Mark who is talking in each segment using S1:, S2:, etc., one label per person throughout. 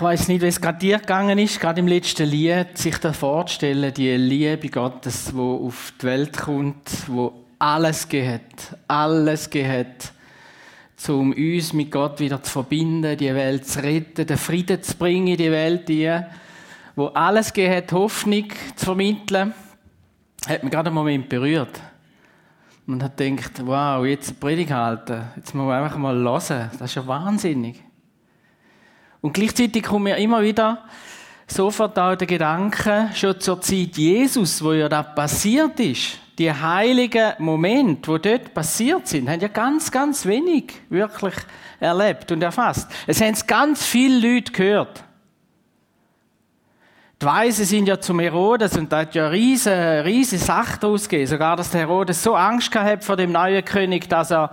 S1: Ich weiß nicht, wie es gerade dir gegangen ist, gerade im letzten Lied, sich da vorzustellen, die Liebe Gottes, wo auf die Welt kommt, wo alles geht, alles geht, um uns mit Gott wieder zu verbinden, die Welt zu retten, den Frieden zu bringen in die Welt, die, wo alles geht, Hoffnung zu vermitteln, hat mich gerade einen Moment berührt. Man hat gedacht, wow, jetzt eine Predigt halten, jetzt muss man einfach mal hören, das ist ja wahnsinnig. Und gleichzeitig kommt mir immer wieder sofort auch der Gedanke, schon zur Zeit Jesus, wo ja da passiert ist, die heiligen Momente, wo dort passiert sind, haben ja ganz, ganz wenig wirklich erlebt und erfasst. Es haben ganz viele Leute gehört. Die Weisen sind ja zum Herodes und da hat ja riesige, riesige Sache daraus gegeben. Sogar, dass der Herodes so Angst gehabt vor dem neuen König, dass er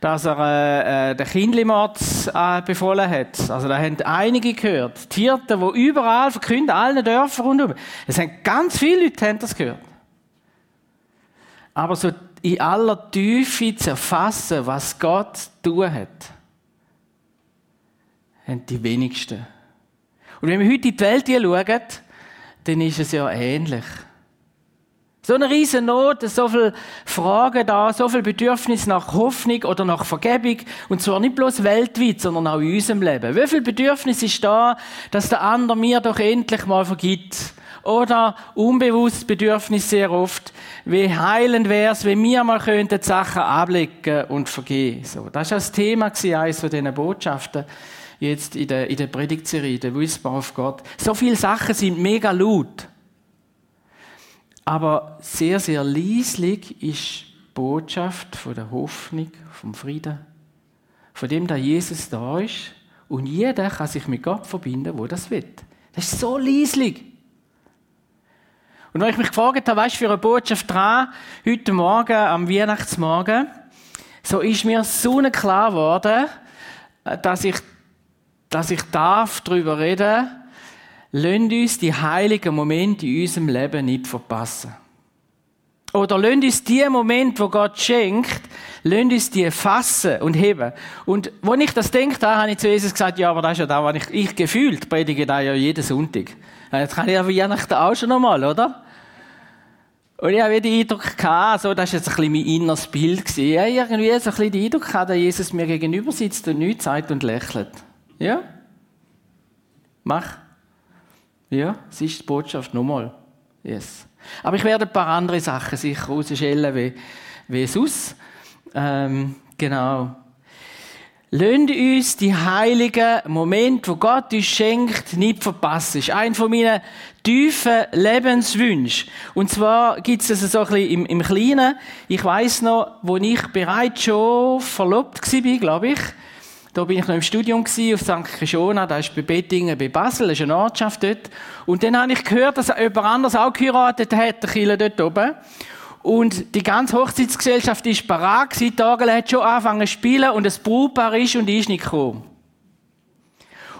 S1: dass er äh, äh, den Kindlimord äh, befohlen hat. Also da haben einige gehört. Die Hirten, die überall verkünden, allen Dörfern rundum. Es haben ganz viele Leute haben das gehört. Aber so in aller Tiefe zu erfassen, was Gott tun hat, haben die wenigsten. Und wenn wir heute in die Welt schauen, dann ist es ja ähnlich. So eine riesen Not, so viele Fragen da, so viel Bedürfnis nach Hoffnung oder nach Vergebung. Und zwar nicht bloß weltweit, sondern auch in unserem Leben. Wie viel Bedürfnis ist da, dass der andere mir doch endlich mal vergibt? Oder unbewusst Bedürfnis sehr oft, wie heilend wäre es, wenn wir mal könnten Sachen ablegen und vergehen. So, das war das Thema, eines von diesen Botschaften jetzt in der, in der Predigtserie, der Whisper auf Gott. So viele Sachen sind mega laut. Aber sehr, sehr leislich ist die Botschaft von der Hoffnung, vom Frieden, von dem, dass Jesus da ist und jeder kann sich mit Gott verbinden, wo das will. Das ist so leislich. Und wenn ich mich gefragt habe, was für eine Botschaft dran, heute Morgen, am Weihnachtsmorgen, so ist mir so klar geworden, dass ich, dass ich darf darüber reden Lasst uns die heiligen Momente in unserem Leben nicht verpassen. Oder lasst uns die Momente, wo Gott schenkt, lasst uns die fassen und heben. Und wo ich das denke, da habe ich zu Jesus gesagt, ja, aber das ist ja da, was ich, ich gefühlt predige da ja jeden Sonntag. Jetzt kann ich ja Weihnachten auch schon nochmal, oder? Und ich habe den Eindruck gehabt, so, das war jetzt ein bisschen mein inneres Bild gewesen. Ich habe irgendwie so ein bisschen den Eindruck gehabt, dass Jesus mir gegenüber sitzt und nichts sagt und lächelt. Ja? Mach. Ja, es ist die Botschaft nochmal. Yes. Aber ich werde ein paar andere Sachen sicher rausschellen, wie, wie sonst. Ähm, genau. Lasst uns die heiligen Momente, wo Gott uns schenkt, nicht verpassen. Das ist ein von meinen tiefen Lebenswünschen. Und zwar gibt es das so ein bisschen im, im Kleinen. Ich weiß noch, wo ich bereits schon verlobt war, glaube ich, da bin ich noch im Studium auf St. Krishona, da ist bei Bettingen, bei Basel, das ist eine Ortschaft dort. Und dann habe ich gehört, dass jemand anders auch geheiratet hat, der Kille dort oben. Und die ganze Hochzeitsgesellschaft ist parat gewesen. Die hat schon angefangen zu spielen und das Brautpaar ist und ist nicht gekommen.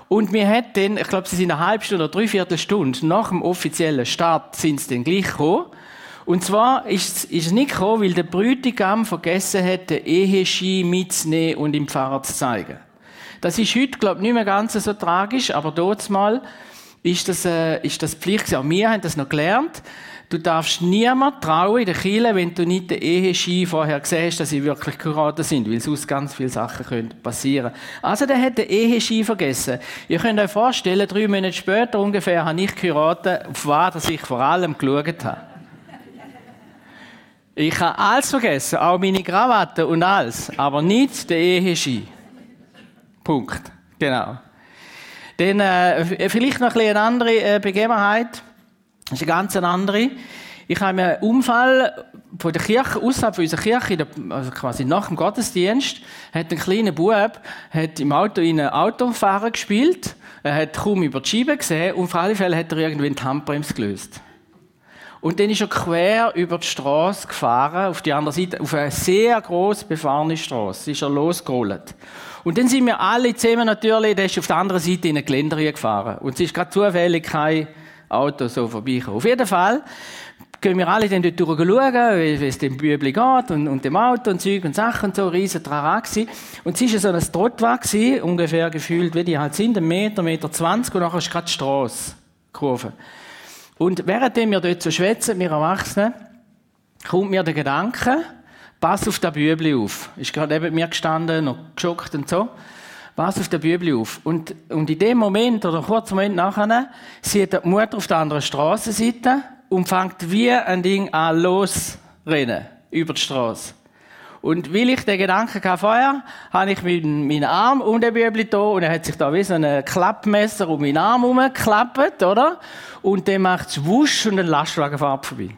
S1: Und wir hat dann, ich glaube, sie sind eine halbe Stunde oder dreiviertel Stunde nach dem offiziellen Start sind sie dann gleich gekommen. Und zwar ist, ist es nicht gekommen, weil der Bräutigam vergessen hat, den Eheschein mitzunehmen und im Pfarrer zu zeigen. Das ist heute, glaube ich, nicht mehr ganz so tragisch, aber dort mal ist das, äh, ist das Pflicht. Auch wir haben das noch gelernt. Du darfst niemand trauen in der Kirche, wenn du nicht den Eheschein vorher hast, dass sie wirklich geheiratet sind, weil sonst ganz viele Sachen können passieren. Also, der hat den Eheschein vergessen. Ihr könnt euch vorstellen, drei Monate später ungefähr habe ich geheiratet, auf was ich vor allem geschaut habe. Ich habe alles vergessen, auch meine Krawatte und alles, aber nicht den Eheschein. Punkt. Genau. Dann äh, vielleicht noch ein eine andere äh, Begebenheit. Das ist eine ganz andere. Ich habe einen Unfall von der Kirche, außerhalb von unserer Kirche, also quasi nach dem Gottesdienst, hat ein kleiner Bub hat im Auto in einen Autofahrer gespielt. Er hat kaum über die Scheibe gesehen und auf alle Fälle hat er irgendwie die Handbremse gelöst. Und dann ist er quer über die Straße gefahren, auf die andere Seite, auf eine sehr groß befahrene Straße, ist er losgerollt. Und dann sind wir alle zusammen natürlich, der ist auf der anderen Seite in eine Geländer gefahren. Und es ist gerade zufällig kein Auto so vorbeigekommen. Auf jeden Fall, gehen wir alle dann dort schauen, wie, es dem Bübli geht und, und dem Auto und Zeug und Sachen und so, riesen Trara gewesen. Und es war so ein Trottwag ungefähr gefühlt, wie die halt sind, ein Meter, Meter zwanzig und nachher ist gerade die Strasse, Kurve. Und währenddem wir dort so schwätzen, wir Erwachsenen, kommt mir der Gedanke, pass auf das Bübli auf. Ist gerade neben mir gestanden, noch geschockt und so. Pass auf das Bübli auf. Und, und in dem Moment, oder kurz Moment nachher, sieht die Mutter auf der anderen Straßenseite und fängt wie ein Ding an losrennen über die Straße. Und weil ich den Gedanken vorher, habe ich meinen, meinen Arm um den Bübli da und er hat sich da wie so ein Klappmesser um meinen Arm herumgeklappt, oder? Und dann macht es wusch und ein Lastwagen fährt vorbei.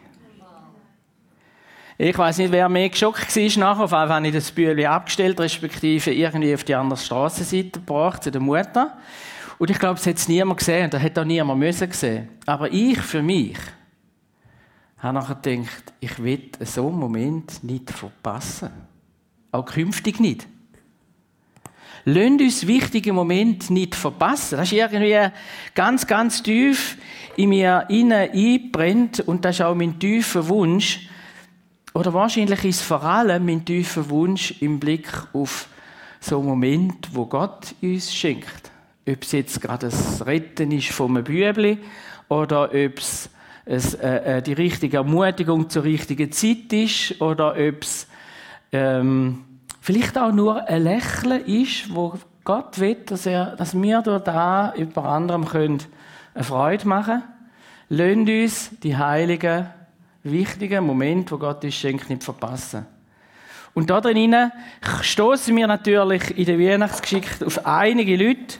S1: Ich weiß nicht, wer mehr geschockt war nachher. Auf einmal habe ich das Bübli abgestellt, respektive irgendwie auf die andere Straßenseite gebracht, zu der Mutter. Und ich glaube, es hat es niemand gesehen und da hat auch niemand müssen sehen. Aber ich, für mich, habe nachher gedacht, ich will so einen Moment nicht verpassen. Auch künftig nicht. Lasst uns wichtige Momente nicht verpassen. Das ist irgendwie ganz, ganz tief in mir einbrennt und das ist auch mein tiefer Wunsch. Oder wahrscheinlich ist es vor allem mein tiefer Wunsch im Blick auf so einen Moment, wo Gott uns schenkt. Ob es jetzt gerade das Retten ist vom Bübli oder ob es es äh, äh, die richtige Ermutigung zur richtigen Zeit ist oder ob es ähm, vielleicht auch nur ein Lächeln ist, wo Gott will, dass, er, dass wir durch da über anderem können eine Freude machen. Lasst uns die heiligen, wichtigen Momente, wo Gott uns schenkt, nicht verpassen. Und da drinnen stoßen wir natürlich in der Weihnachtsgeschichte auf einige Leute,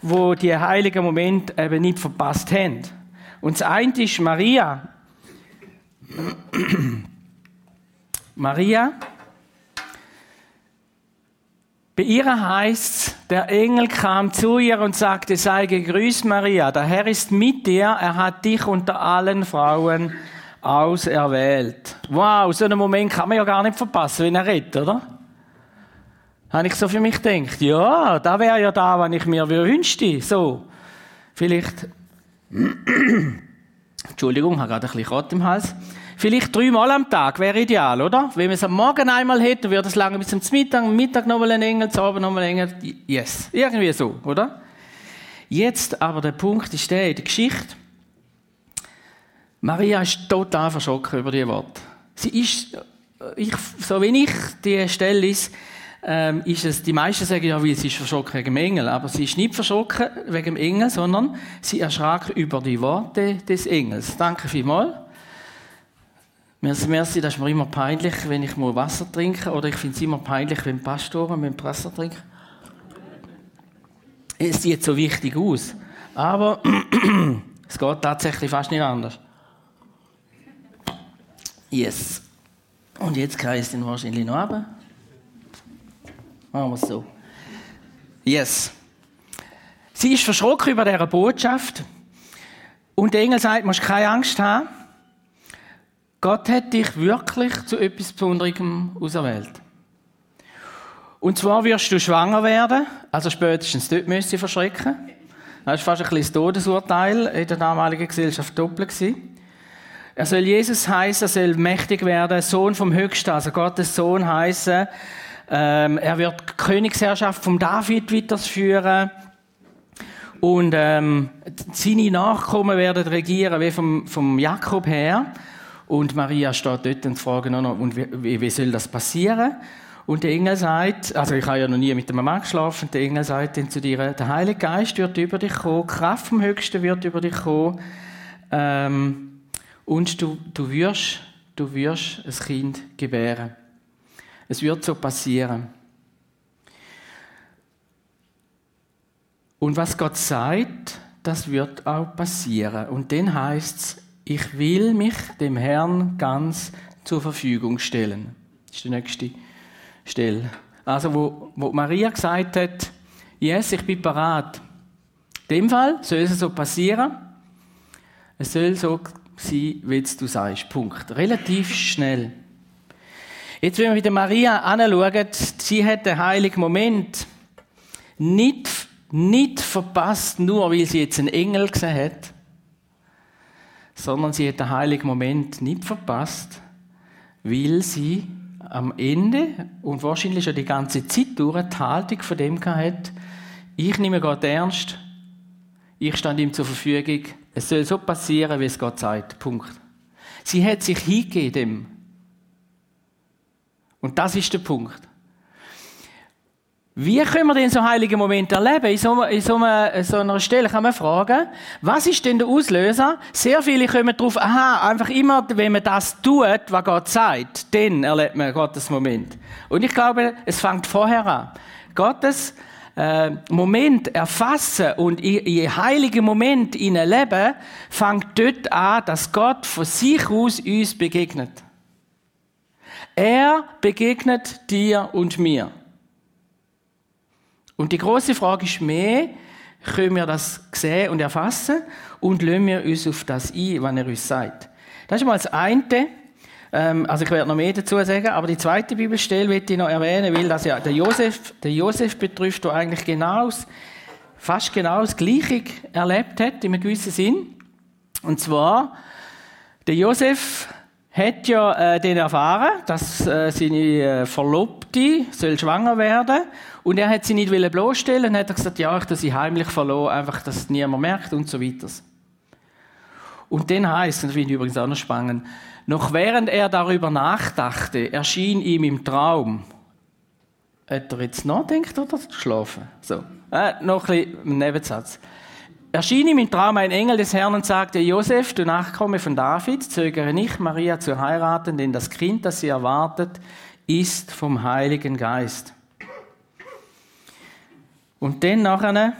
S1: wo die heiligen Momente eben nicht verpasst haben. Und das eine ist Maria. Maria. Bei ihr heißt der Engel kam zu ihr und sagte, sei gegrüßt Maria, der Herr ist mit dir, er hat dich unter allen Frauen auserwählt. Wow, so einen Moment kann man ja gar nicht verpassen, wenn er redet, oder? Habe ich so für mich gedacht, ja, da wäre ja da, was ich mir wünschte. So, vielleicht Entschuldigung, habe gerade ein bisschen Kott im Hals. Vielleicht dreimal am Tag wäre ideal, oder? Wenn man es am Morgen einmal hätte, würde es lange bis zum Mittag, am Mittag nochmal ein Engel, zum Abend nochmal ein Engel. Yes. Irgendwie so, oder? Jetzt aber der Punkt ist der in der Geschichte. Maria ist total verschrocken über die Worte. Sie ist, ich, so wie ich die Stelle ist, ähm, ist es, die meisten sagen ja, weil sie ist verschrocken wegen dem Engel, aber sie ist nicht verschrocken wegen dem Engel, sondern sie erschrak über die Worte des Engels. Danke vielmals. Merci, merci, das ist mir immer peinlich, wenn ich mal Wasser trinke, oder ich finde es immer peinlich, wenn Pastoren mit Wasser trinken. Es sieht so wichtig aus, aber es geht tatsächlich fast nicht anders. Yes. Und jetzt kreist ihn wahrscheinlich noch runter. Machen wir es so. Yes. Sie ist verschrocken über diese Botschaft. Und der Engel sagt, du musst keine Angst haben. Gott hat dich wirklich zu etwas Besonderem auserwählt. Und zwar wirst du schwanger werden, also spätestens dort müsst ihr verschrecken. Das war fast ein das Todesurteil in der damaligen Gesellschaft doppelt. Er soll Jesus heißen, er soll mächtig werden, Sohn vom Höchsten, also Gottes Sohn heißen. Ähm, er wird die Königsherrschaft von David weiterführen. Und ähm, seine Nachkommen werden regieren wie vom, vom Jakob her. Und Maria steht dort und fragt noch, und wie, wie soll das passieren? Und der Engel sagt, also ich habe ja noch nie mit einem Mann geschlafen, der Engel sagt dann zu dir, der Heilige Geist wird über dich kommen, Kraft vom Höchsten wird über dich kommen, ähm, und du, du, wirst, du wirst ein Kind gebären. Es wird so passieren. Und was Gott sagt, das wird auch passieren. Und dann heißt es, ich will mich dem Herrn ganz zur Verfügung stellen. Das ist die nächste Stelle. Also, wo, wo Maria gesagt hat, yes, ich bin bereit. In dem Fall soll es so passieren. Es soll so sein, wie du sagst. Punkt. Relativ schnell. Jetzt, wenn wir wieder Maria anschauen, sie hat den heiligen Moment nicht, nicht verpasst, nur weil sie jetzt einen Engel gesehen hat, sondern sie hat den heiligen Moment nicht verpasst, weil sie am Ende und wahrscheinlich schon die ganze Zeit durch die Haltung von dem hat, ich nehme Gott ernst, ich stand ihm zur Verfügung, es soll so passieren, wie es Gott sagt. Punkt. Sie hat sich hingegeben. Und das ist der Punkt. Wie können wir denn so heilige Momente erleben? In so, in so, einer, so einer Stelle kann man fragen, was ist denn der Auslöser? Sehr viele kommen darauf, aha, einfach immer, wenn man das tut, was Gott sagt, dann erlebt man Gottes Moment. Und ich glaube, es fängt vorher an. Gottes äh, Moment erfassen und in, in heiligen Moment in leben, fängt dort an, dass Gott von sich aus uns begegnet. Er begegnet dir und mir. Und die große Frage ist mehr, können wir das sehen und erfassen und lassen wir uns auf das ein, was er uns sagt. Das ist mal das eine. Ähm, also ich werde noch mehr dazu sagen, aber die zweite Bibelstelle möchte ich noch erwähnen, weil das ja der Josef, der Josef betrifft, der eigentlich genau, fast genau das Gleiche erlebt hat, in einem gewissen Sinn. Und zwar, der Josef hat ja äh, den erfahren, dass äh, seine äh, Verlobte soll schwanger werden und er hat sie nicht wollen bloßstellen und hat gesagt, ja, ich habe sie heimlich verloren, einfach, dass es niemand merkt und so weiter. Und dann heißt, das finde ich übrigens auch noch spannend, noch während er darüber nachdachte, erschien ihm im Traum, hat er jetzt nachdenkt oder geschlafen? So, äh, noch ein bisschen Nebensatz erschien ihm im Traum ein Engel des Herrn und sagte, Josef, du Nachkomme von David, zögere nicht, Maria zu heiraten, denn das Kind, das sie erwartet, ist vom Heiligen Geist. Und dann nachher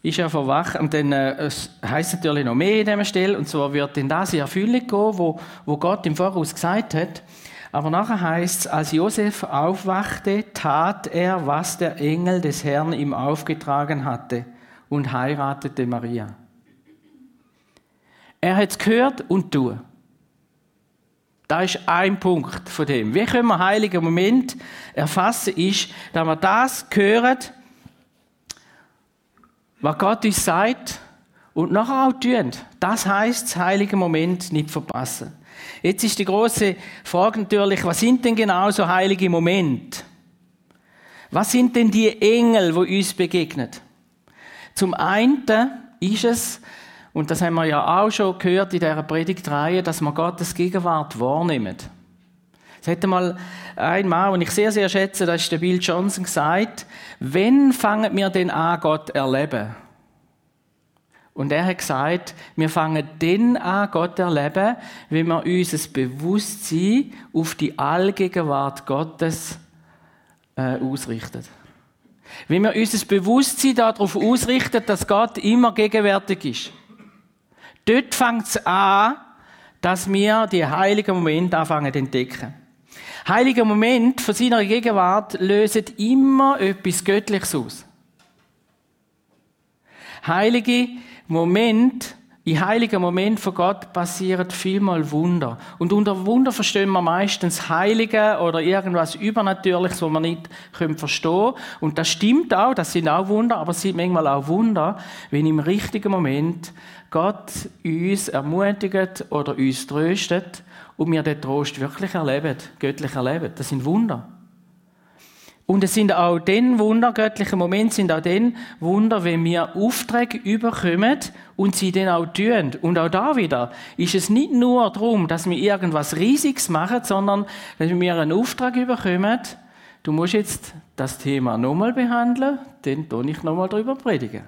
S1: ist er verwacht, und dann äh, es heißt natürlich noch mehr in dieser Stelle, und zwar wird dann das in Erfüllung gehen, wo, wo Gott im Voraus gesagt hat. Aber nachher heißt es, als Josef aufwachte, tat er, was der Engel des Herrn ihm aufgetragen hatte und heiratete Maria. Er hat es gehört und tue. Da ist ein Punkt von dem. Wie können wir heiligen Moment erfassen, ist, dass wir das hören, was Gott uns sagt und nachher auch tun. Das heißt, das heilige Moment nicht verpassen. Jetzt ist die große Frage natürlich, was sind denn genau so heilige Momente? Was sind denn die Engel, wo uns begegnen? Zum einen ist es, und das haben wir ja auch schon gehört in dieser Predigtreihe, dass wir Gottes Gegenwart wahrnehmen. Es hätte mal ein Mann, und ich sehr, sehr schätze, das ist der Bill Johnson, gesagt, wenn fangen wir denn an, Gott erleben? Und er hat gesagt, wir fangen dann an, Gott erleben, wenn wir unser Bewusstsein auf die Allgegenwart Gottes äh, ausrichten. Wenn wir unser Bewusstsein darauf ausrichten, dass Gott immer gegenwärtig ist. Dort fängt es an, dass wir die heiligen Momente anfangen zu entdecken. Heilige Momente von seiner Gegenwart lösen immer etwas Göttliches aus. Heilige Momente in heiligen Moment von Gott passieren vielmal Wunder. Und unter Wunder verstehen wir meistens Heilige oder irgendwas Übernatürliches, was wir nicht verstehen können. Und das stimmt auch, das sind auch Wunder, aber es sind manchmal auch Wunder, wenn im richtigen Moment Gott uns ermutigt oder uns tröstet und wir den Trost wirklich erleben, göttlich erleben. Das sind Wunder. Und es sind auch den Wunder, göttliche Momente sind auch den Wunder, wenn wir Aufträge überkommen und sie dann auch tun. Und auch da wieder ist es nicht nur darum, dass wir irgendwas Riesiges machen, sondern wenn wir einen Auftrag überkommen, du musst jetzt das Thema nochmal behandeln, dann tue ich nochmal darüber predigen.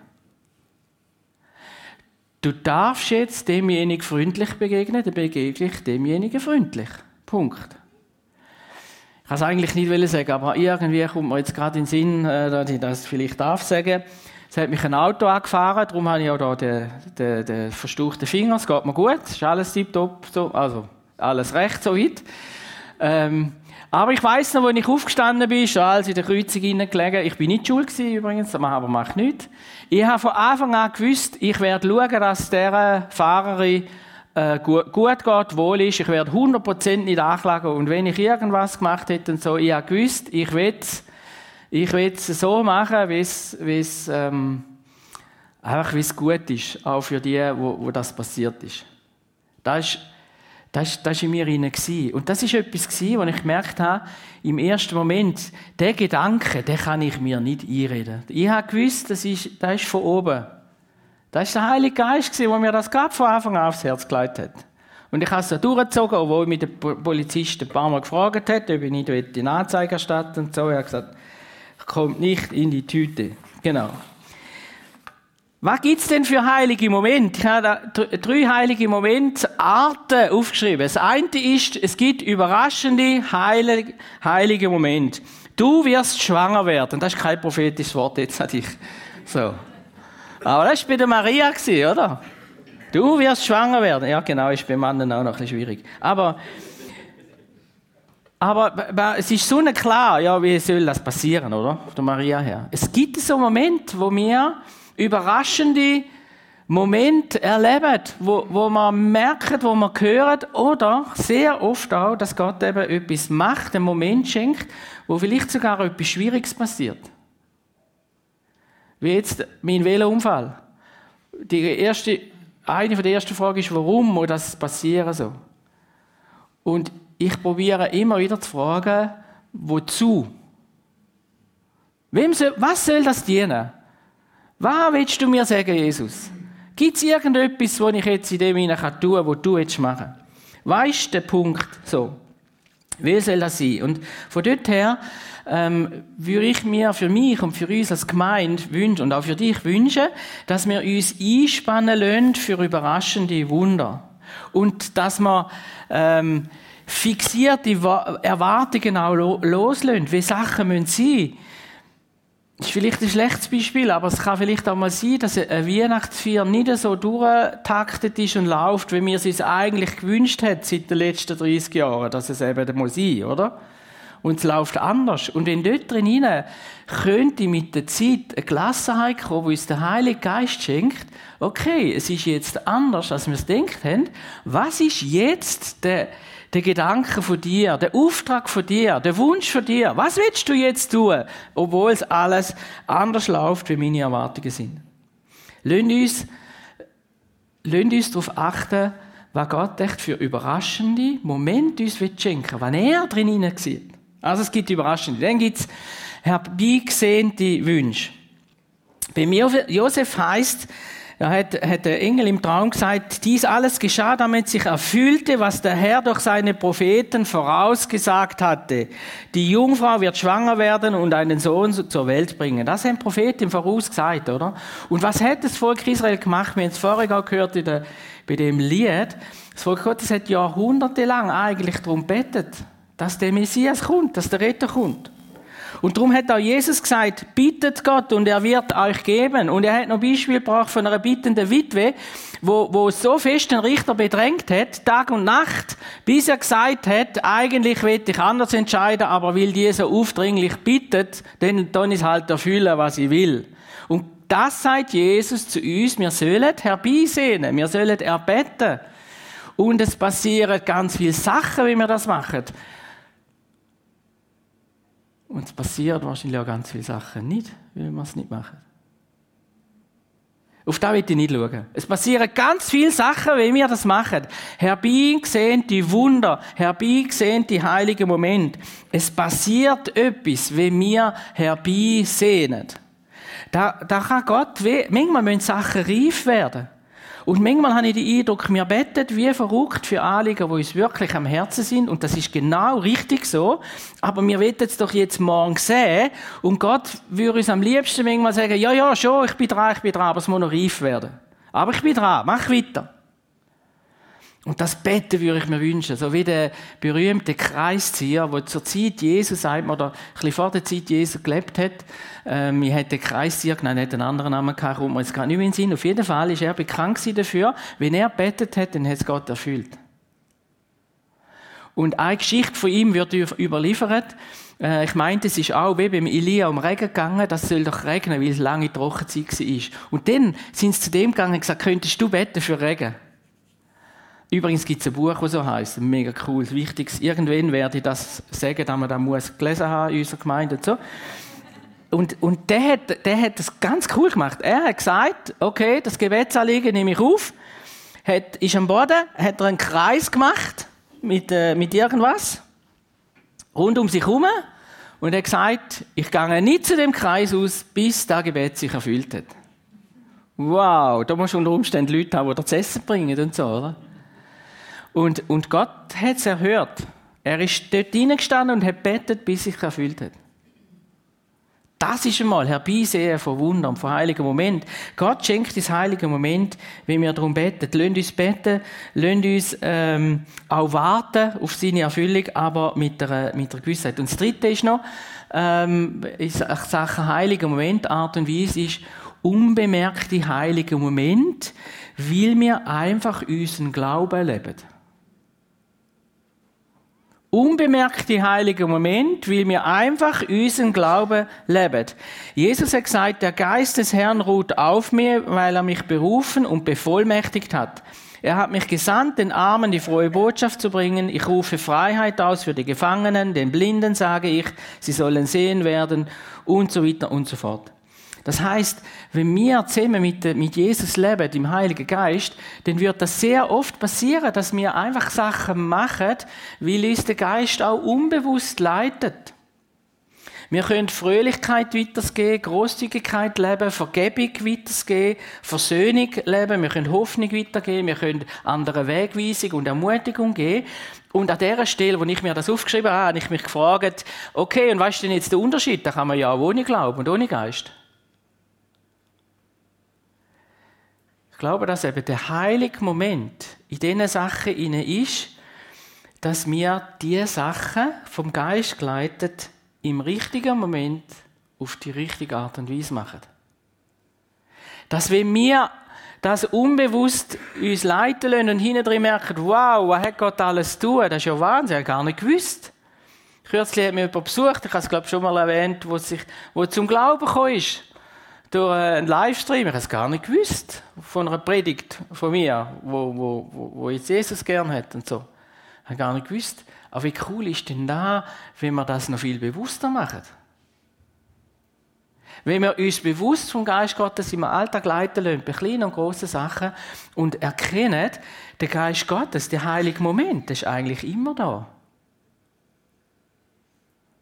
S1: Du darfst jetzt demjenigen freundlich begegnen, dann begegne ich demjenigen freundlich. Punkt. Ich kann es eigentlich nicht sagen, aber irgendwie kommt mir jetzt gerade in den Sinn, äh, dass ich das vielleicht darf sagen. Es hat mich ein Auto angefahren, darum habe ich auch da den, den, den verstauchten Finger. Es geht mir gut, es ist alles tiptop, so, also alles recht soweit. Ähm, aber ich weiss noch, als ich aufgestanden bin, schon als in der Kreuzung gelegen. Ich bin nicht schuld gewesen, übrigens, aber macht nichts. Ich habe von Anfang an gewusst, ich werde schauen, dass dieser Fahrerin äh, gut, geht, wohl ist. Ich werde 100% nicht anklagen. Und wenn ich irgendwas gemacht hätte und so, ich habe gewusst, ich will ich es so machen, wie es, es ähm, es gut ist, auch für die, wo, wo das passiert ist. Das ist, das, das ist in mir hinein. Und das ist etwas wo ich gemerkt habe, im ersten Moment, der Gedanke, den kann ich mir nicht einreden. Ich habe gewusst, das ist, das ist von oben. Das ist der Heilige Geist der mir das gerade von Anfang an aufs Herz gelegt hat. Und ich habe es so durchgezogen, obwohl mich der Polizist ein paar Mal gefragt hat, ob ich nicht die Anzeige erstatten und so. Er hat gesagt, kommt nicht in die Tüte. Genau. Was gibt's denn für heilige Momente? Ich habe da drei heilige Momentarten aufgeschrieben. Das eine ist, es gibt überraschende, heilige, heilige Momente. Du wirst schwanger werden. Das ist kein prophetisches Wort jetzt an dich. So. Aber das war bei der Maria, oder? Du wirst schwanger werden. Ja, genau, ist bei Männern auch noch ein bisschen schwierig. Aber, aber es ist so klar, ja, wie soll das passieren, oder? Von der Maria her. Es gibt so Momente, wo wir überraschende Momente erleben, wo, wo man merkt, wo man hört, oder sehr oft auch, dass Gott eben etwas macht, einen Moment schenkt, wo vielleicht sogar etwas Schwieriges passiert. Wie jetzt mein Velounfall. Die erste, eine der ersten Fragen ist, warum muss das passieren so? Und ich probiere immer wieder zu fragen, wozu? Wem soll, was soll das dienen? Was willst du mir sagen, Jesus? Gibt es irgendetwas, was ich jetzt in dem hinein tun kann, was du jetzt machen Was ist der Punkt so? Wie soll das sein? Und von dort her ähm, würde ich mir für mich und für uns als Gemeinde wünschen und auch für dich wünschen, dass wir uns einspannen lassen für überraschende Wunder. Und dass wir ähm, fixierte Erwartungen auch loslösen, wie Sachen müssen sein das ist vielleicht ein schlechtes Beispiel, aber es kann vielleicht auch mal sein, dass eine Weihnachtsfeier nicht so durchtaktet ist und läuft, wie wir es uns eigentlich gewünscht hat seit den letzten 30 Jahren, dass es eben muss sein, oder? Und es läuft anders. Und wenn dort drin könnte mit der Zeit eine Gelassenheit kommen, die uns der Heilige Geist schenkt, okay, es ist jetzt anders, als wir es gedacht haben. Was ist jetzt der, der Gedanke von dir, der Auftrag von dir, der Wunsch von dir. Was willst du jetzt tun, obwohl es alles anders läuft, wie meine Erwartungen sind? Lasst uns, lasst uns darauf achten, was Gott echt für überraschende Momente uns schenken will, wenn er drin sieht. Also es gibt überraschende. Dann gibt es herbeigesehnte Wünsche. Bei Josef heißt, da hat, hat der Engel im Traum gesagt, dies alles geschah, damit sich erfüllte, was der Herr durch seine Propheten vorausgesagt hatte. Die Jungfrau wird schwanger werden und einen Sohn zur Welt bringen. Das haben Propheten vorausgesagt, oder? Und was hat das Volk Israel gemacht? Wir haben es vorher auch gehört in der, bei dem Lied. Das Volk Gottes hat jahrhundertelang eigentlich darum betet, dass der Messias kommt, dass der Retter kommt. Und darum hat auch Jesus gesagt, bittet Gott und er wird euch geben. Und er hat noch ein Beispiel gebracht von einer bittenden Witwe, wo, wo so fest den Richter bedrängt hat, Tag und Nacht, bis er gesagt hat, eigentlich will ich anders entscheiden, aber will die so aufdringlich bittet, dann, dann ist halt erfüllen, was ich will. Und das sagt Jesus zu uns, wir sollen herbeisehnen, wir sollen erbeten. Und es passieren ganz viele Sachen, wie wir das machen. Und es passiert wahrscheinlich auch ganz viele Sachen nicht, weil wir es nicht machen. Auf das will ich nicht schauen. Es passieren ganz viele Sachen, wie wir das machen. Herbeigesehen die Wunder, herbeigesehen die heiligen Momente. Es passiert etwas, wie wir herbeisehnen. Da, da kann Gott, manchmal müssen Sachen reif werden. Und manchmal habe ich den Eindruck, wir beten wie verrückt für Anliegen, die uns wirklich am Herzen sind. Und das ist genau richtig so. Aber wir wollen es doch jetzt morgen sehen. Und Gott würde uns am liebsten manchmal sagen, ja, ja, schon, ich bin dran, ich bin dran, aber es muss noch reif werden. Aber ich bin dran, mach weiter. Und das Betten würde ich mir wünschen, so wie der berühmte Kreiszieher, der zur Zeit Jesus, sagt man, oder ein bisschen vor der Zeit Jesus gelebt hat. Ähm, ich hätte Kreiszieher genannt, hat einen anderen Namen gehabt, kommt mir jetzt gar nicht mehr in den Sinn. Auf jeden Fall ist er bekannt dafür, wenn er bettet hat, dann hat es Gott erfüllt. Und eine Geschichte von ihm wird überliefert. Äh, ich meinte, es ist auch wie beim Elia um Regen gegangen, das soll doch regnen, weil es lange Trockenzeit war. Und dann sind sie zu dem gegangen und gesagt, könntest du beten für Regen? Übrigens gibt es ein Buch, das so heißt, mega cool, wichtiges. Irgendwann werde ich das sagen, dass man das muss gelesen haben in unserer Gemeinde und so. und, und der, hat, der hat das ganz cool gemacht. Er hat gesagt, okay, das Gebetsanliegen nehme ich auf, hat, ist am Boden, hat er einen Kreis gemacht mit, äh, mit irgendwas rund um sich herum und hat gesagt, ich gehe nicht zu dem Kreis aus, bis das Gebet sich erfüllt hat. Wow, da musst du unter Umständen Leute haben, die das Essen bringen und so, oder? Und, und Gott hat es erhört. Er ist dort hineingestanden und hat betet, bis sich erfüllt hat. Das ist einmal Herbeisehen von Wundern, von heiligen Moment. Gott schenkt uns heilige Moment, wenn wir darum beten. Lasst uns beten, lasst uns ähm, auch warten auf seine Erfüllung, aber mit einer, mit einer Gewissheit. Und das Dritte ist noch, ähm, ist Sache heiliger Moment, Art und Weise ist unbemerkte heilige Moment, weil wir einfach unseren Glauben leben unbemerkte heilige Moment, weil wir einfach unseren Glauben leben. Jesus hat gesagt, der Geist des Herrn ruht auf mir, weil er mich berufen und bevollmächtigt hat. Er hat mich gesandt, den Armen die frohe Botschaft zu bringen. Ich rufe Freiheit aus für die Gefangenen, den Blinden sage ich, sie sollen sehen werden und so weiter und so fort. Das heißt, wenn wir zusammen mit, mit Jesus leben, im Heiligen Geist, dann wird das sehr oft passieren, dass wir einfach Sachen machen, weil uns der Geist auch unbewusst leitet. Wir können Fröhlichkeit weitergeben, Großzügigkeit leben, Vergebung weitergeben, Versöhnung leben, wir können Hoffnung weitergeben, wir können andere Wegweisung und Ermutigung geben. Und an der Stelle, wo ich mir das aufgeschrieben habe, habe ich mich gefragt, okay, und was ist denn jetzt der Unterschied? Da kann man ja auch ohne Glauben und ohne Geist. Glaube, dass eben der heilige Moment in diesen Sachen inne ist, dass wir diese Sachen vom Geist geleitet im richtigen Moment auf die richtige Art und Weise machen. Dass wenn wir das unbewusst uns leiten lassen und hinten drin merken, wow, was hat Gott alles tun? Das ist ja Wahnsinn, ich habe gar nicht gewusst. Kürzlich hat mich jemand besucht, ich habe es glaube ich schon mal erwähnt, wo, sich, wo zum Glauben gekommen ist durch einen Livestream, ich habe es gar nicht gewusst, von einer Predigt von mir, wo, wo, wo jetzt Jesus gern hat und so. Ich habe gar nicht gewusst. Aber wie cool ist denn da, wenn wir das noch viel bewusster machen? Wenn wir uns bewusst vom Geist Gottes im Alltag leiten lassen, bei kleinen und grossen Sachen, und erkennen, der Geist Gottes, der heilige Moment, ist eigentlich immer da.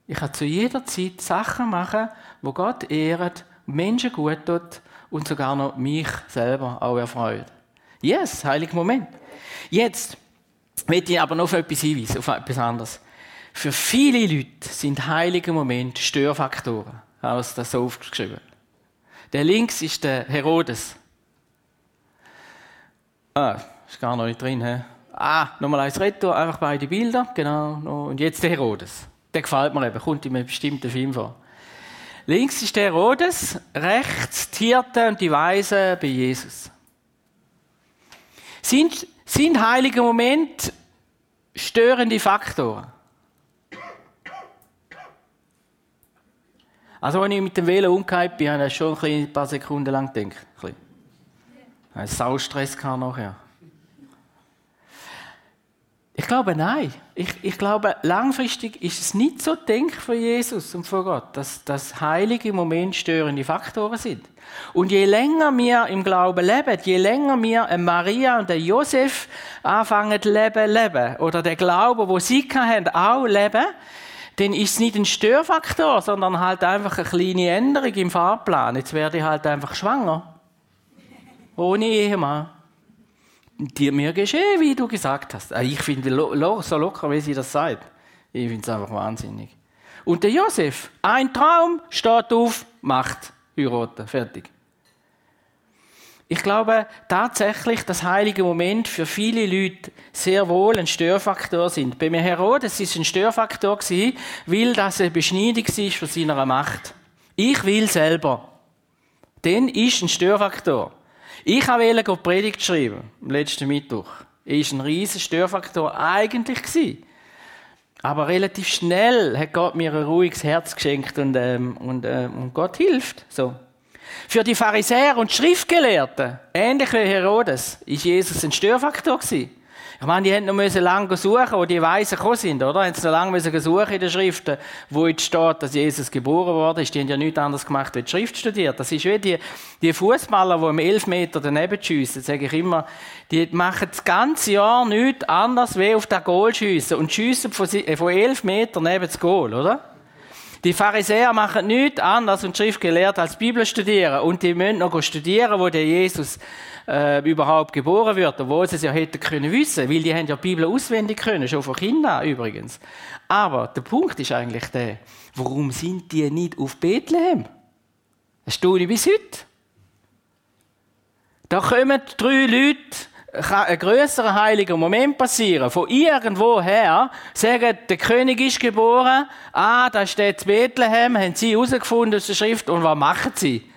S1: Ich kann zu jeder Zeit Sachen machen, wo Gott ehrt Menschen gut tut und sogar noch mich selber auch erfreut. Yes, heiliger Moment. Jetzt möchte ich aber noch auf etwas hinweisen, auf etwas anderes. Für viele Leute sind heilige Momente Störfaktoren. Ich habe das so aufgeschrieben. Der links ist der Herodes. Ah, ist gar noch nicht drin. He? Ah, nochmal eins Retto, einfach beide Bilder. Genau. Und jetzt der Herodes. Der gefällt mir eben, kommt in einem bestimmten Film vor. Links ist der Herodes, rechts die Hirten und die Weisen bei Jesus. Sind, sind heilige Momente störende Faktoren? Also, wenn ich mit dem Velo umgekehrt bin, habe ich schon ein, paar Sekunden lang gedacht. Ein Saustress nachher. Ich glaube, nein. Ich, ich, glaube, langfristig ist es nicht so denk von Jesus und von Gott, dass das heilige Moment störende Faktoren sind. Und je länger wir im Glauben leben, je länger wir Maria und Josef anfangen leben, leben, oder der Glaube, wo sie haben, auch leben, dann ist es nicht ein Störfaktor, sondern halt einfach eine kleine Änderung im Fahrplan. Jetzt werde ich halt einfach schwanger. Ohne Ehemann dir mir geschehen, wie du gesagt hast. Äh, ich finde so locker, wie sie das sagt. Ich finde es einfach wahnsinnig. Und der Josef, ein Traum, steht auf, macht, heiraten, fertig. Ich glaube tatsächlich, dass heilige Moment für viele Leute sehr wohl ein Störfaktor sind. Bei mir Herodes ist ein Störfaktor gewesen, weil das eine Beschneidung ist von seiner Macht. Ich will selber. Dann ist ein Störfaktor. Ich wollte die Predigt schreiben, am letzten Mittwoch. Er war ein riesiger Störfaktor eigentlich. Gewesen. Aber relativ schnell hat Gott mir ein ruhiges Herz geschenkt und, ähm, und, ähm, und Gott hilft. So. Für die Pharisäer und Schriftgelehrten, ähnlich wie Herodes, ist Jesus ein Störfaktor gewesen. Ich meine, die hätten noch lange suchen, wo die Weisen gekommen sind, oder? Haben sie noch lange müssen suchen in den Schriften, wo jetzt steht, dass Jesus geboren worden ist. Die haben ja nichts anderes gemacht, als die Schrift studiert. Das ist wie die, die Fußballer, die im Elfmeter daneben schiessen, sage ich immer. Die machen das ganze Jahr nichts anderes, wie auf das Goal schiessen. Und schiessen von, von elf Metern neben das Goal, oder? Die Pharisäer machen nichts anderes und Schrift gelehrt als Bibel studieren. Und die müssen noch studieren, wo der Jesus äh, überhaupt geboren wird, obwohl sie es ja hätten können wissen, weil die haben ja die Bibel auswendig können, schon von Kindern übrigens. Aber der Punkt ist eigentlich der, warum sind die nicht auf Bethlehem? Das stehe ich bis heute. Da kommen drei Leute ein größerer heiliger Moment passieren. Von irgendwoher sagen, der König ist geboren, ah, da steht Bethlehem, haben sie herausgefunden aus der Schrift, und was machen sie?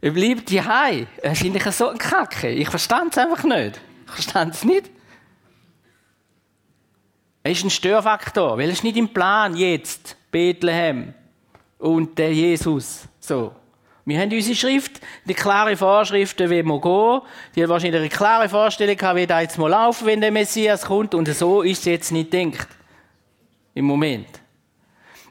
S1: Er bleibt die Hei. Das ich so ein Kacke. Ich verstand es einfach nicht. Ich verstand es nicht. Er ist ein Störfaktor, weil es ist nicht im Plan jetzt, Bethlehem und der Jesus. So. Wir haben unsere Schrift, die klare Vorschriften, wie wir gehen. Die hat wahrscheinlich eine klare Vorstellung gehabt, wie da jetzt mal laufen, wenn der Messias kommt. Und so ist es jetzt nicht denkt. Im Moment.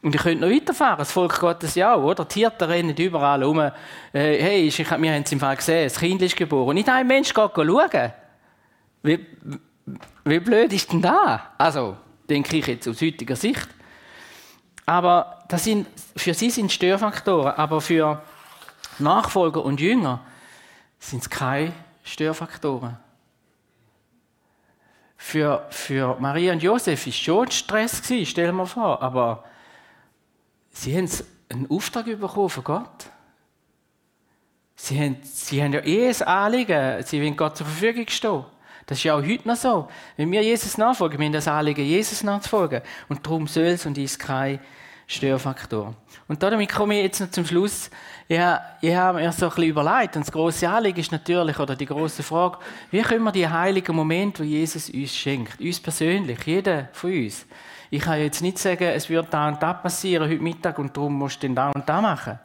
S1: Und ich könnte noch weiterfahren. Das Volk Gottes ja auch, oder? Die Hirten rennen überall rum. Äh, hey, ich, wir haben es im Fall gesehen, das Kind ist geboren. Nicht ein Mensch geht schauen. Wie, wie blöd ist denn da? Also, denke ich jetzt aus heutiger Sicht. Aber das sind, für sie sind Störfaktoren, aber für Nachfolger und Jünger sind es keine Störfaktoren. Für, für Maria und Josef es schon Stress, stell dir vor, aber sie haben einen Auftrag bekommen von Gott. Sie haben, sie haben ja eh ein Anliegen, sie wollen Gott zur Verfügung stehen. Das ist ja auch heute noch so. Wenn wir Jesus nachfolgen, wir haben das Anliegen, Jesus nachzufolgen. Und darum soll es und ist kein Störfaktor. Und damit komme ich jetzt noch zum Schluss. Ich, ich habe mir so ein bisschen überlegt, und das grosse Anliegen ist natürlich, oder die große Frage, wie können wir die heiligen Momente, die Jesus uns schenkt, uns persönlich, jeder von uns. Ich kann jetzt nicht sagen, es wird da und da passieren heute Mittag und darum musst du dann da und da machen.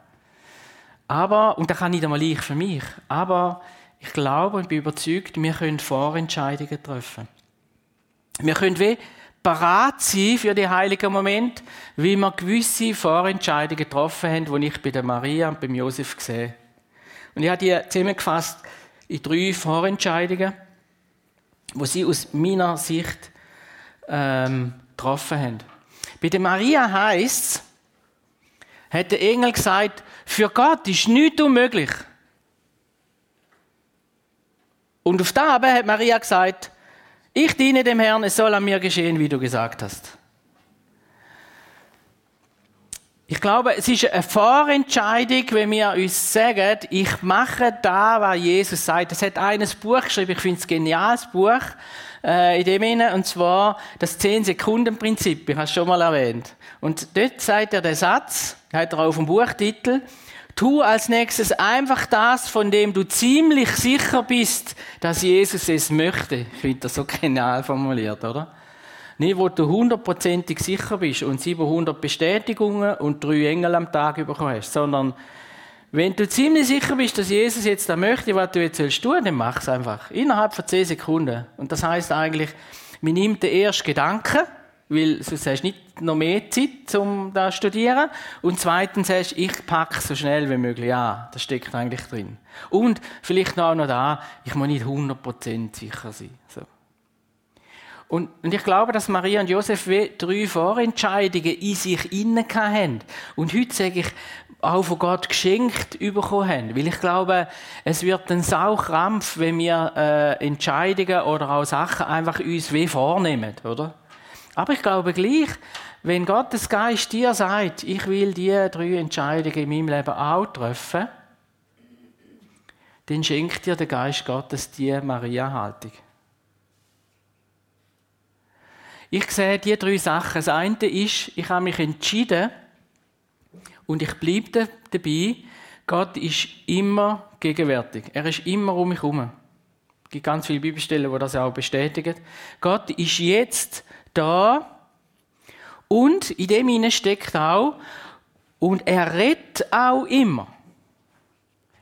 S1: Aber, und das kann nicht einmal ich für mich, aber ich glaube und bin überzeugt, wir können Vorentscheidungen treffen. Wir können wie parat sein für die heiligen Momente, wie wir gewisse Vorentscheidungen getroffen haben, die ich bei der Maria und beim Josef gesehen Und ich habe die zusammengefasst in drei Vorentscheidungen, wo sie aus meiner Sicht ähm, getroffen haben. Bei der Maria heißt es, hat der Engel gesagt, für Gott ist nichts unmöglich. Und auf der hat Maria gesagt, ich diene dem Herrn, es soll an mir geschehen, wie du gesagt hast. Ich glaube, es ist eine Vorentscheidung, wenn wir uns sagen, ich mache da, was Jesus sagt. Es hat eines Buch geschrieben, ich finde es ein geniales Buch äh, in dem Sinne, und zwar das 10-Sekunden-Prinzip. Ich habe es schon mal erwähnt. Und dort sagt er den Satz, hat er auf dem Buchtitel, Tu als nächstes einfach das, von dem du ziemlich sicher bist, dass Jesus es möchte. Ich finde das so genial formuliert, oder? Nicht, wo du hundertprozentig sicher bist und 700 Bestätigungen und drei Engel am Tag bekommen hast, sondern wenn du ziemlich sicher bist, dass Jesus jetzt da möchte, was du jetzt willst tun, dann mach es einfach. Innerhalb von 10 Sekunden. Und das heißt eigentlich, man nimmt den ersten Gedanken, weil sonst hast du nicht noch mehr Zeit, um da zu studieren. Und zweitens sagst du, ich packe so schnell wie möglich an. Das steckt eigentlich drin. Und vielleicht noch, noch da, ich muss nicht 100% sicher sein. So. Und, und ich glaube, dass Maria und Josef drei Vorentscheidungen in sich innen haben. Und heute sage ich, auch von Gott geschenkt bekommen haben. Weil ich glaube, es wird ein Saukrampf, wenn wir äh, Entscheidungen oder auch Sachen einfach uns wie vornehmen, oder? Aber ich glaube gleich, wenn Gottes Geist dir sagt, ich will die drei Entscheidungen in meinem Leben auch treffen, dann schenkt dir der Geist Gottes die Maria-Haltung. Ich sehe die drei Sachen. Das eine ist, ich habe mich entschieden und ich bleibe dabei, Gott ist immer gegenwärtig. Er ist immer um mich herum. Es gibt ganz viele Bibelstellen, die das auch bestätigen. Gott ist jetzt da und in dem hinein steckt auch, und er rettet auch immer.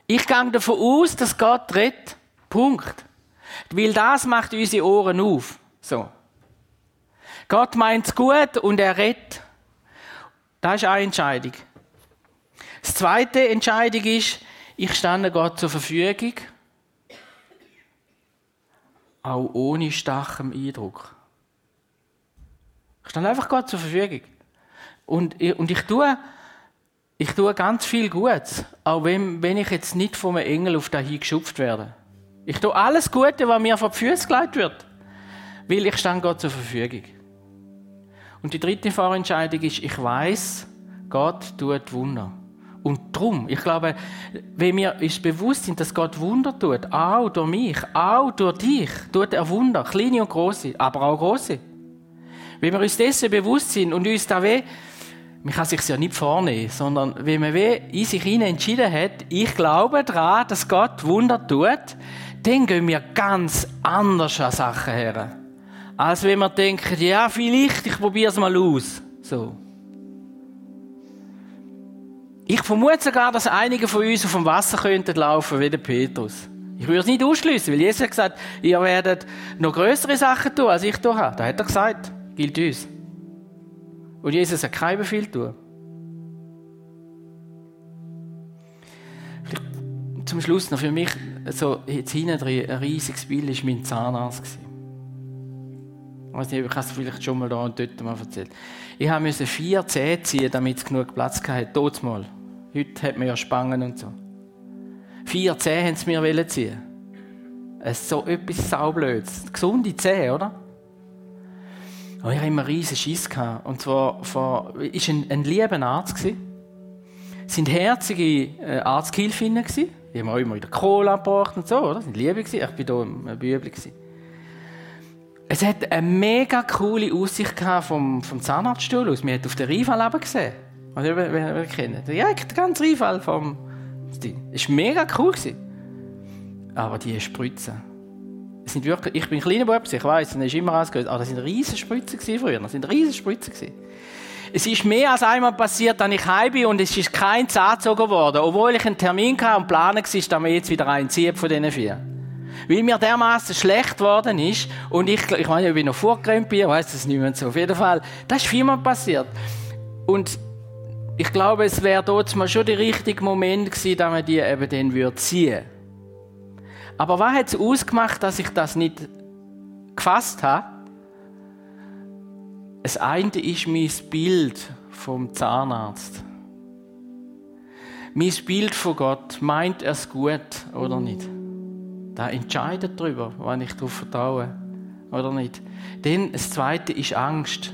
S1: Ich gehe davon aus, dass Gott rettet. Punkt. Weil das macht unsere Ohren auf. So. Gott meint es gut und er rettet. Das ist eine Entscheidung. Das zweite Entscheidung ist, ich stande Gott zur Verfügung, auch ohne starkem Eindruck. Stand einfach Gott zur Verfügung. Und, und ich tue, ich tue ganz viel Gutes, auch wenn, wenn ich jetzt nicht vom Engel auf dahin geschupft werde. Ich tue alles Gute, was mir vor die Füße gelegt wird, weil ich stand Gott zur Verfügung. Und die dritte Vorentscheidung ist, ich weiß, Gott tut Wunder. Und darum, ich glaube, wenn wir uns bewusst sind, dass Gott Wunder tut, auch durch mich, auch durch dich, tut er Wunder, kleine und große, aber auch große. Wenn wir uns dessen bewusst sind und uns da weh, man kann sich ja nicht vornehmen, sondern wenn man weh in sich hinein entschieden hat, ich glaube daran, dass Gott Wunder tut, dann gehen wir ganz anders an Sachen her. Als wenn wir denken, ja, vielleicht, ich probiere es mal aus. So. Ich vermute sogar, dass einige von uns auf dem Wasser könnten laufen, wie der Petrus. Ich würde es nicht ausschließen, weil Jesus hat gesagt, ihr werdet noch größere Sachen tun, als ich habe. Da hat er gesagt, gilt uns. Und Jesus hat kein Befehl tun. Zum Schluss noch für mich, so jetzt hinten drin, ein riesiges Bild war mein Zahnarzt. Ich weiß nicht, ich habe es vielleicht schon mal da und dort mal erzählt. Ich musste vier Zähne ziehen, damit es genug Platz hatte. Dort mal. Heute hat man ja Spangen und so. Vier Zähne haben sie mir ziehen. Es so etwas saublödes. Gesunde Zähne, oder? Und ich hatte immer riesen Schiss. Und zwar war ein, ein lieber Arzt. Es sind herzige äh, Arzthilfinnen. Die haben auch immer wieder Cola gebracht und so, oder? Das sind Liebe. Ich war hier im Bübli. Es hat eine mega coole Aussicht vom, vom Zahnarztstuhl aus. Man hat auf den Rival gesehen. Also, wer, wer, wer kennt Ja, der ganze Rival vom. Das war mega cool. Aber die Spritzen. Das sind wirklich, ich bin ein kleiner Bub, ich weiß, das ist immer alles gehört, aber das sind riesige Spritzen früher. Das sind riesige Spritzen Es ist mehr als einmal passiert, dass ich heim bin und es ist kein Zahn gezogen worden, obwohl ich einen Termin hatte und planen war, dass wir jetzt wieder einen ziehen von diesen vier. Weil mir dermaßen schlecht geworden ist und ich, ich meine, ich bin noch vorgerannt bin, weiß das nicht mehr so. Auf jeden Fall, das ist viermal passiert. Und ich glaube, es wäre dort mal schon der richtige Moment gewesen, dass man die eben dann würde ziehen. Aber was hat es ausgemacht, dass ich das nicht gefasst habe? Das eine ist mein Bild vom Zahnarzt. Mein Bild von Gott, meint er es gut oder nicht? Da entscheidet darüber, wann ich darauf vertraue oder nicht. Dann das zweite ist Angst.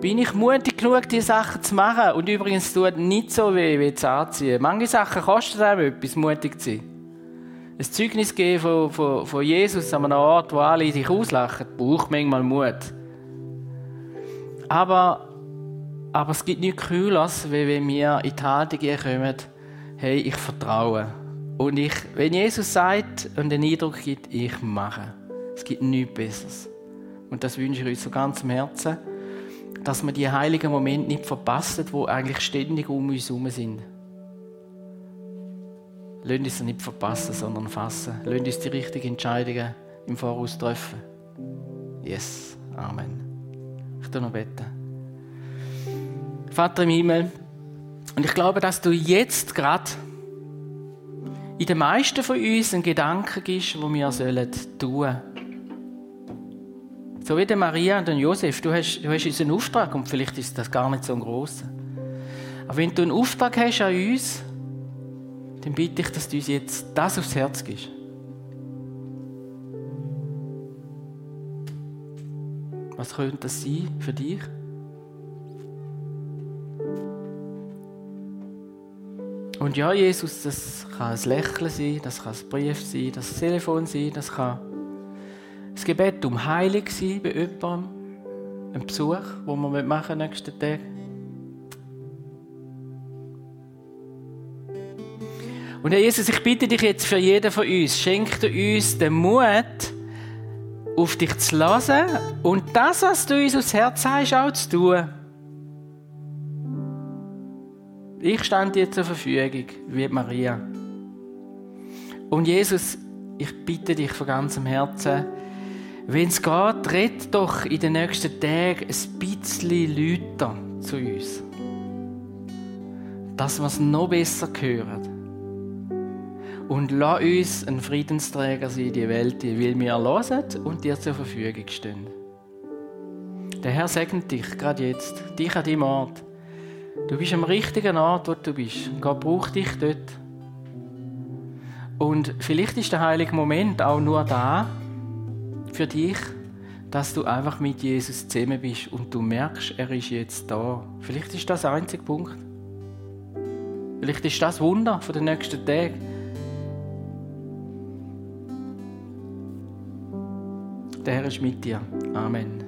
S1: Bin ich mutig genug, diese Sachen zu machen? Und übrigens tut nicht so weh, wie zu anziehen. Manche Sachen kosten einem etwas, mutig zu sein. Ein Zeugnis geben von, von, von Jesus an einem Ort, wo alle dich auslachen, braucht manchmal Mut. Aber, aber es gibt nichts Cooles, wie wenn wir in die Haltung kommen, hey, ich vertraue. Und ich, wenn Jesus sagt und den Eindruck gibt, ich mache. Es gibt nichts Besseres. Und das wünsche ich euch so ganz im Herzen dass wir die heiligen Momente nicht verpassen, wo eigentlich ständig um uns herum sind. Lasst uns nicht verpassen, sondern fassen. Lasst uns die richtigen Entscheidungen im Voraus treffen. Yes. Amen. Ich tue noch beten. Vater im Himmel, und ich glaube, dass du jetzt gerade in den meisten von uns einen Gedanken gibst, wo wir tun sollen so wie der Maria und der Josef, du hast, du hast unseren Auftrag und vielleicht ist das gar nicht so ein grosser. Aber wenn du einen Auftrag hast an uns, dann bitte ich, dass du uns jetzt das aufs Herz gibst. Was könnte das sein für dich? Und ja, Jesus, das kann ein Lächeln sein, das kann ein Brief sein, das ein Telefon sein, das kann das Gebet um Heilung sein bei jemandem. Ein Besuch, den wir nächsten Tag. Und Herr Jesus, ich bitte dich jetzt für jeden von uns, schenk uns den Mut, auf dich zu lassen und das, was du uns aufs Herz hast, auch zu tun. Ich stand dir zur Verfügung, wie Maria. Und Jesus, ich bitte dich von ganzem Herzen, Wenn es geht, red doch in den nächsten Tagen ein bisschen Leute zu uns. Dass wir es noch besser hören. Und lass uns ein Friedensträger sein in die Welt, weil wir hören und dir zur Verfügung stehen. Der Herr segnet dich gerade jetzt, dich an deinem Ort. Du bist am richtigen Ort, wo du bist. Gott braucht dich dort. Und vielleicht ist der heilige Moment auch nur da für dich, dass du einfach mit Jesus zusammen bist und du merkst, er ist jetzt da. Vielleicht ist das der einzige Punkt. Vielleicht ist das Wunder von den nächsten Tagen. Der Herr ist mit dir. Amen.